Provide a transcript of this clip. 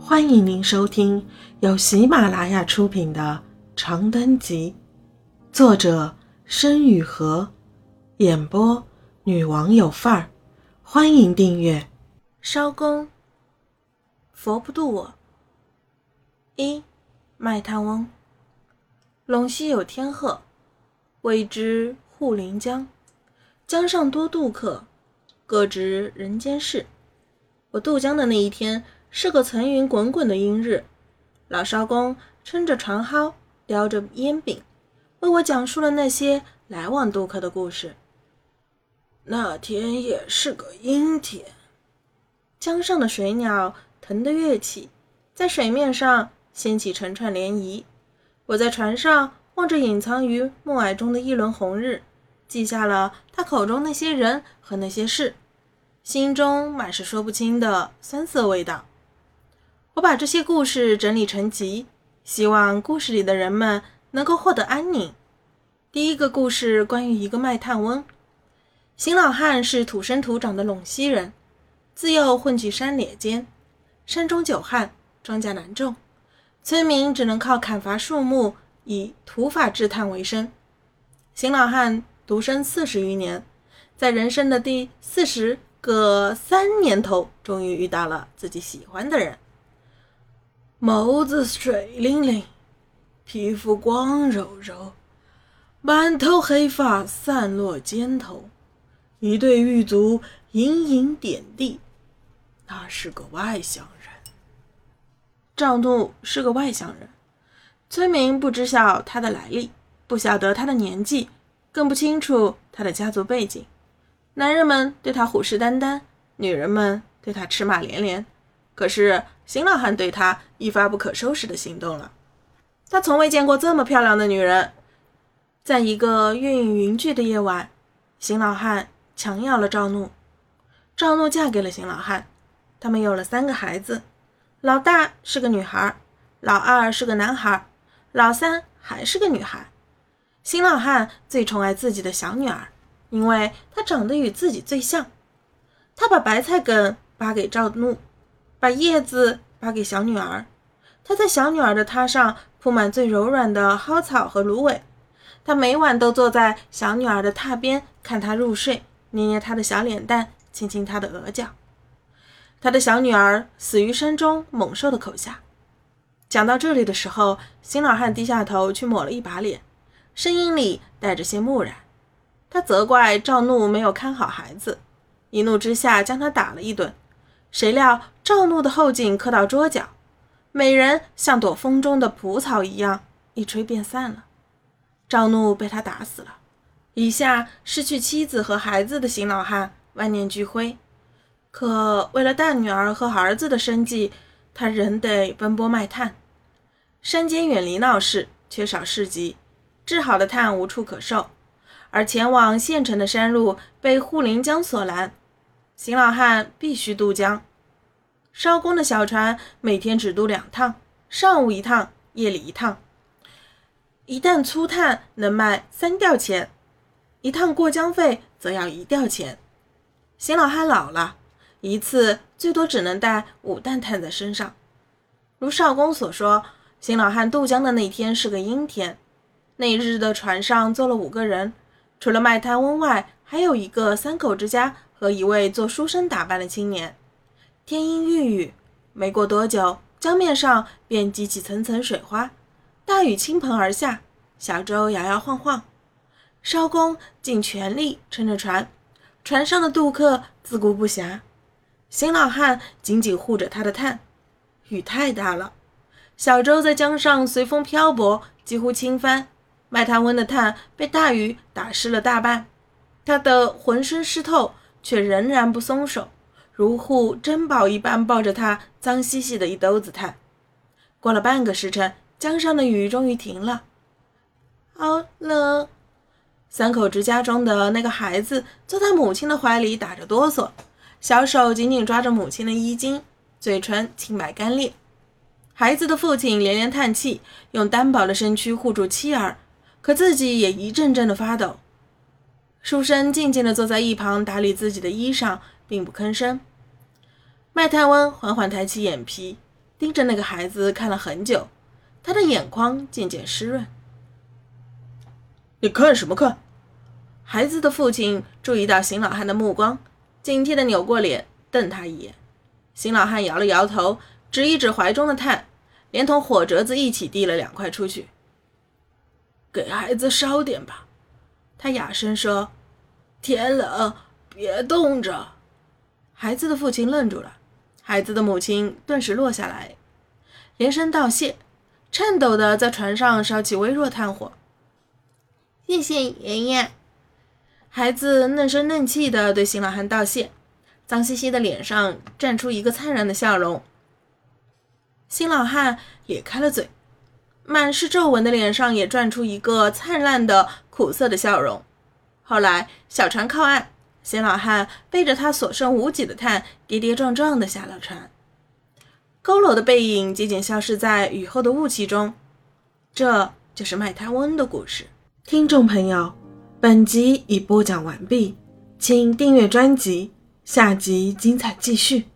欢迎您收听由喜马拉雅出品的《长灯集》，作者申雨禾，演播女王有范儿。欢迎订阅。烧公，佛不渡我。一，卖炭翁。陇西有天鹤，谓之护临江。江上多渡客，各执人间事。我渡江的那一天。是个层云滚滚的阴日，老艄公撑着船蒿，叼着烟饼，为我讲述了那些来往渡客的故事。那天也是个阴天，江上的水鸟腾得跃起，在水面上掀起成串涟漪。我在船上望着隐藏于暮霭中的一轮红日，记下了他口中那些人和那些事，心中满是说不清的酸涩味道。我把这些故事整理成集，希望故事里的人们能够获得安宁。第一个故事关于一个卖炭翁。邢老汉是土生土长的陇西人，自幼混迹山野间，山中久旱，庄稼难种，村民只能靠砍伐树木以土法制炭为生。邢老汉独身四十余年，在人生的第四十个三年头，终于遇到了自己喜欢的人。眸子水灵灵，皮肤光柔柔，满头黑发散落肩头，一对玉足隐隐点地。他是个外乡人。赵怒是个外乡人，村民不知晓他的来历，不晓得他的年纪，更不清楚他的家族背景。男人们对他虎视眈眈，女人们对他齿骂连连。可是，邢老汉对他一发不可收拾的心动了。他从未见过这么漂亮的女人。在一个月影云聚的夜晚，邢老汉强要了赵怒，赵怒嫁给了邢老汉。他们有了三个孩子，老大是个女孩，老二是个男孩，老三还是个女孩。邢老汉最宠爱自己的小女儿，因为她长得与自己最像。他把白菜梗扒给赵怒。把叶子扒给小女儿，他在小女儿的榻上铺满最柔软的蒿草和芦苇。他每晚都坐在小女儿的榻边看她入睡，捏捏她的小脸蛋，亲亲她的额角。他的小女儿死于山中猛兽的口下。讲到这里的时候，邢老汉低下头去抹了一把脸，声音里带着些木然。他责怪赵怒没有看好孩子，一怒之下将他打了一顿。谁料赵怒的后颈磕到桌角，美人像朵风中的蒲草一样，一吹便散了。赵怒被他打死了。以下失去妻子和孩子的邢老汉万念俱灰，可为了大女儿和儿子的生计，他仍得奔波卖炭。山间远离闹市，缺少市集，制好的炭无处可售，而前往县城的山路被护林江所拦。邢老汉必须渡江，艄公的小船每天只渡两趟，上午一趟，夜里一趟。一担粗炭能卖三吊钱，一趟过江费则要一吊钱。邢老汉老了，一次最多只能带五担炭在身上。如艄公所说，邢老汉渡江的那天是个阴天，那日的船上坐了五个人，除了卖炭翁外，还有一个三口之家。和一位做书生打扮的青年，天阴欲雨，没过多久，江面上便激起层层水花，大雨倾盆而下，小舟摇摇晃晃，艄公尽全力撑着船，船上的渡客自顾不暇，邢老汉紧紧护着他的炭，雨太大了，小舟在江上随风漂泊，几乎倾翻，卖炭翁的炭被大雨打湿了大半，他的浑身湿透。却仍然不松手，如护珍宝一般抱着他脏兮兮的一兜子炭。过了半个时辰，江上的雨终于停了。好冷！三口之家中的那个孩子坐在母亲的怀里，打着哆嗦，小手紧紧抓着母亲的衣襟，嘴唇青白干裂。孩子的父亲连连叹气，用单薄的身躯护住妻儿，可自己也一阵阵的发抖。书生静静地坐在一旁打理自己的衣裳，并不吭声。卖炭翁缓缓抬起眼皮，盯着那个孩子看了很久，他的眼眶渐渐湿润。你看什么看？孩子的父亲注意到邢老汉的目光，警惕地扭过脸瞪他一眼。邢老汉摇了摇头，指一指怀中的炭，连同火折子一起递了两块出去。给孩子烧点吧，他哑声说：“天冷，别冻着。”孩子的父亲愣住了，孩子的母亲顿时落下来，连声道谢，颤抖地在船上烧起微弱炭火。谢谢爷爷。孩子嫩声嫩气地对新老汉道谢，脏兮兮的脸上绽出一个灿烂的笑容。新老汉咧开了嘴，满是皱纹的脸上也转出一个灿烂的苦涩的笑容。后来，小船靠岸，新老汉背着他所剩无几的炭，跌跌撞撞地下了船。佝偻的背影渐渐消失在雨后的雾气中。这就是卖炭翁的故事。听众朋友。本集已播讲完毕，请订阅专辑，下集精彩继续。